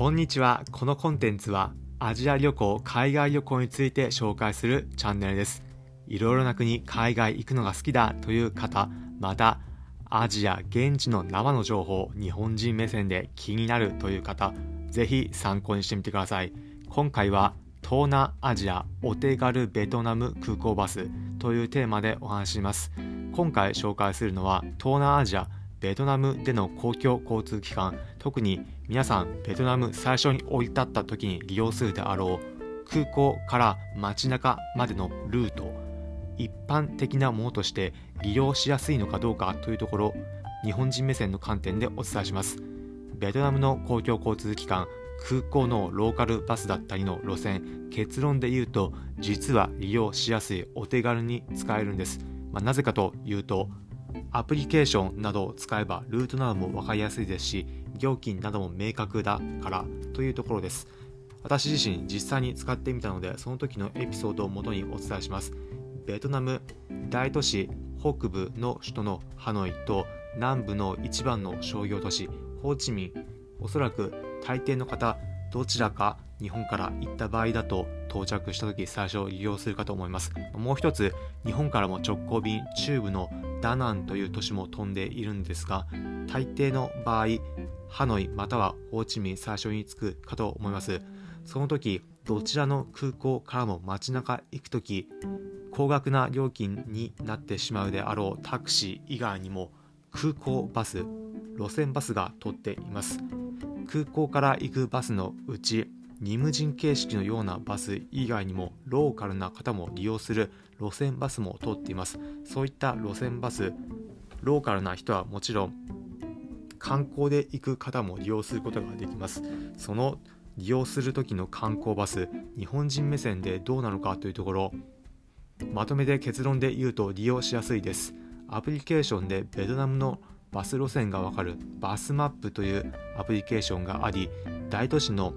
こんにちは。このコンテンツはアジア旅行、海外旅行について紹介するチャンネルです。いろいろな国、海外行くのが好きだという方、またアジア、現地の生の情報、日本人目線で気になるという方、ぜひ参考にしてみてください。今回は東南アジアお手軽ベトナム空港バスというテーマでお話しします。今回紹介するのは東南アジアベトナムでの公共交通機関特に皆さんベトナム最初に降り立った時に利用するであろう空港から街中までのルート一般的なものとして利用しやすいのかどうかというところ日本人目線の観点でお伝えします。ベトナムの公共交通機関空港のローカルバスだったりの路線結論で言うと実は利用しやすいお手軽に使えるんです、まあ、なぜかというとアプリケーションなどを使えばルートなども分かりやすいですし料金なども明確だからというところです。私自身実際に使ってみたのでその時のエピソードをもとにお伝えします。ベトナム大都市北部の首都のハノイと南部の一番の商業都市ホーチミンおそらく大抵の方どちらか日本から行った場合だと到着した時最初利用するかと思います。もう一つ日本からも直行便中部のダナンという都市も飛んでいるんですが大抵の場合ハノイまたはホーチミン最初に着くかと思います。その時どちらの空港からも街中行く時高額な料金になってしまうであろうタクシー以外にも空港バス路線バスが通っています。空港から行くバスのうちリムジン形式のようなバス以外にもローカルな方も利用する路線バスも通っています。そういった路線バスローカルな人はもちろん観光で行く方も利用することができます。その利用する時の観光バス日本人目線でどうなのかというところまとめて結論で言うと利用しやすいです。アプリケーションでベトナムのバス路線がわかるバスマップというアプリケーションがあり大都市の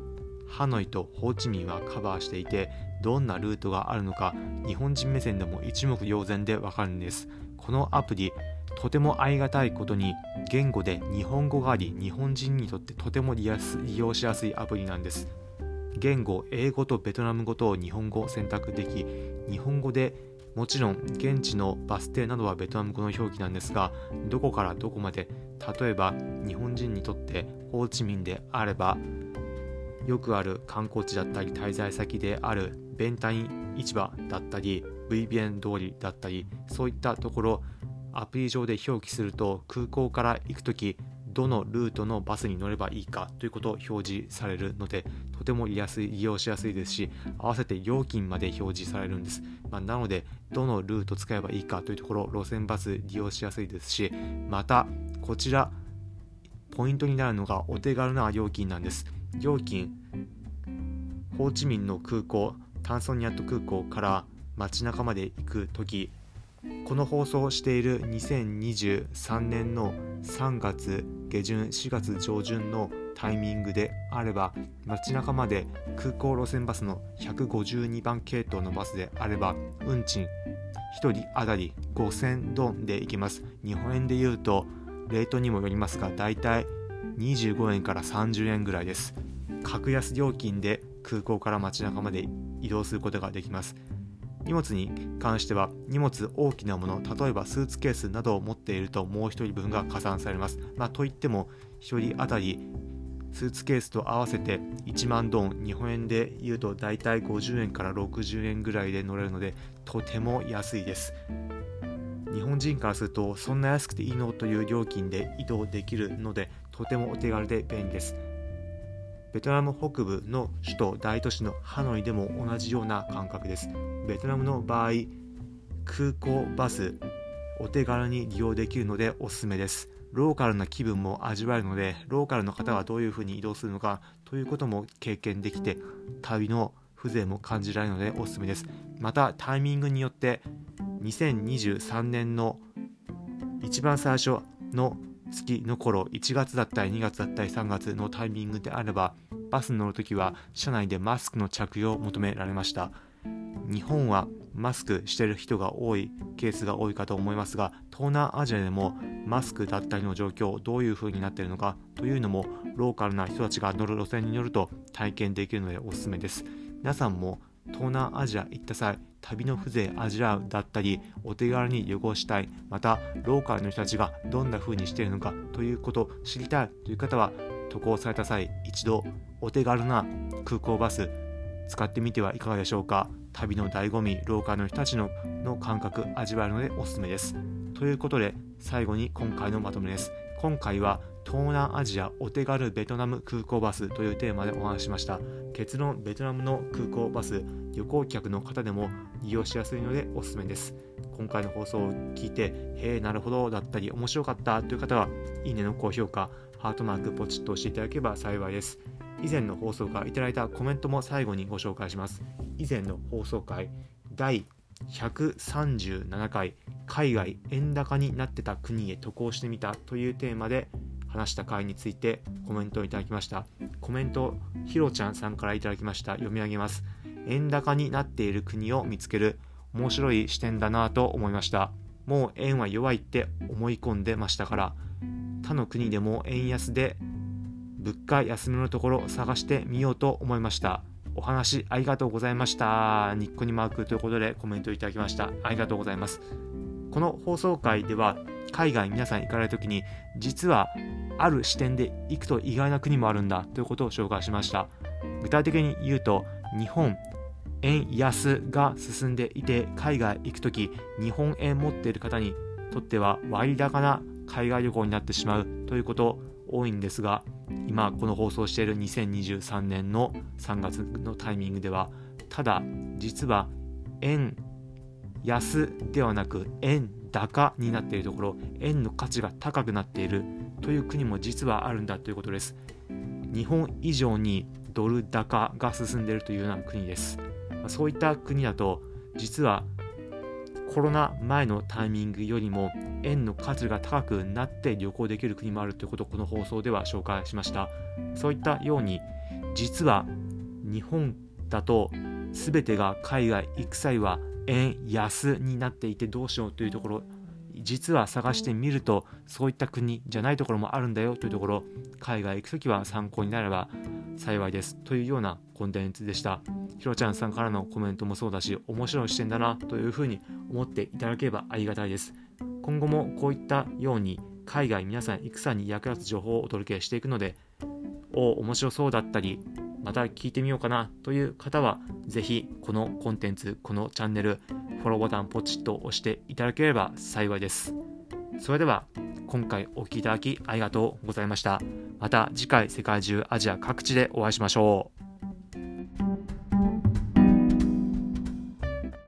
ハノイとホーチミンはカバーしていてどんなルートがあるのか日本人目線でも一目瞭然でわかるんです。このアプリとてもありがたいことに言語で日本語があり日本人にとってとても利用しやすいアプリなんです。言語英語とベトナム語と日本語を選択でき日本語でもちろん現地のバス停などはベトナム語の表記なんですがどこからどこまで例えば日本人にとってホーチミンであればよくある観光地だったり滞在先であるベンタイン市場だったり VBN 通りだったりそういったところアプリ上で表記すると空港から行く時どのルートのバスに乗ればいいかということを表示されるのでとても利用しやすいですし合わせて料金まで表示されるんです、まあ、なのでどのルート使えばいいかというところ路線バス利用しやすいですしまたこちらポイントになるのがお手軽な料金なんです。料金ホーチミンの空港タンソニアット空港から街中まで行く時この放送をしている2023年の3月下旬4月上旬のタイミングであれば街中まで空港路線バスの152番系統のバスであれば運賃1人当たり5000ドンで行きます。日本円で言うとレートにもよりますがだいたい25円から30円ぐらいです。格安料金で空港から街中まで移動することができます。荷物に関しては荷物大きなもの例えばスーツケースなどを持っているともう1人分が加算されます、まあ、といっても1人当たりスーツケースと合わせて1万ドン日本円で言うと大体50円から60円ぐらいで乗れるのでとても安いです。日本人からするとそんな安くていいのという料金で移動できるのでとてもお手軽で便利です。ベトナム北部の首都大都市のハノイでも同じような感覚です。ベトナムの場合空港バスお手軽に利用できるのでおすすめです。ローカルな気分も味わえるのでローカルの方はどういうふうに移動するのかということも経験できて旅の風情も感じられるのでおすすめです。またタイミングによって2023年の一番最初の月の頃1月だったり2月だったり3月のタイミングであればバスに乗るときは車内でマスクの着用を求められました。日本はマスクしてる人が多いケースが多いかと思いますが東南アジアでもマスクだったりの状況どういう風になっているのかというのもローカルな人たちが乗る路線に乗ると体験できるのでおすすめです。皆さんも東南アジア行った際旅の風情味わうだったりお手軽に旅行したい。またローカルの人たちがどんな風にしているのかということを知りたいという方は渡航された際一度お手軽な空港バス使ってみてはいかがでしょうか。旅の醍醐味ローカルの人たちのの感覚味わえるのでおすすめです。ということで最後に今回のまとめです。今回は東南アジアお手軽ベトナム空港バスというテーマでお話ししました。結論ベトナムの空港バス旅行客の方でも利用しやすいのでおすすめです。今回の放送を聞いてへえなるほどだったり面白かったという方はいいねの高評価ハートマークポチッと押していただければ幸いです。以前の放送からいただいたコメントも最後にご紹介します。以前の放送回第137回海外円高になってた国へ渡航してみたというテーマで話した回についてコメントをいただきました。コメントひろちゃんさんからいただきました。読み上げます。円高になっている国を見つける面白い視点だなと思いました。もう円は弱いって思い込んでましたから。他の国でも円安で物価安めのところ探してみようと思いました。お話ありがとうございました。ニッコニマークということでコメントいただきました。ありがとうございます。この放送回では海外皆さん行かれる時に実はある視点で行くと意外な国もあるんだということを紹介しました。具体的に言うと日本円安が進んでいて海外行く時日本円持っている方にとっては割高な海外旅行になってしまうということ多いんですが今この放送している2023年の3月のタイミングではただ実は円安ではなく円高になっているところ円の価値が高くなっているという国も実はあるんだということです。日本以上にドル高が進んでいるというような国です。そういった国だと実はコロナ前のタイミングよりも円の価値が高くなって旅行できる国もあるということをこの放送では紹介しました。そういったように実は日本だと全てが海外行く際は円安になっていてどうしようというところ。実は探してみるとそういった国じゃないところもあるんだよというところ。海外行く時は参考になれば幸いですというようなコンテンツでした。ひろちゃんさんからのコメントもそうだし面白い視点だなというふうに思っていただければありがたいです。今後もこういったように海外皆さん戦に役立つ情報をお届けしていくのでお面白そうだったりまた聞いてみようかなという方はぜひこのコンテンツこのチャンネルフォローボタンポチッと押していただければ幸いです。それでは今回お聴きいただきありがとうございました。また次回世界中アジア各地でお会いしましょう。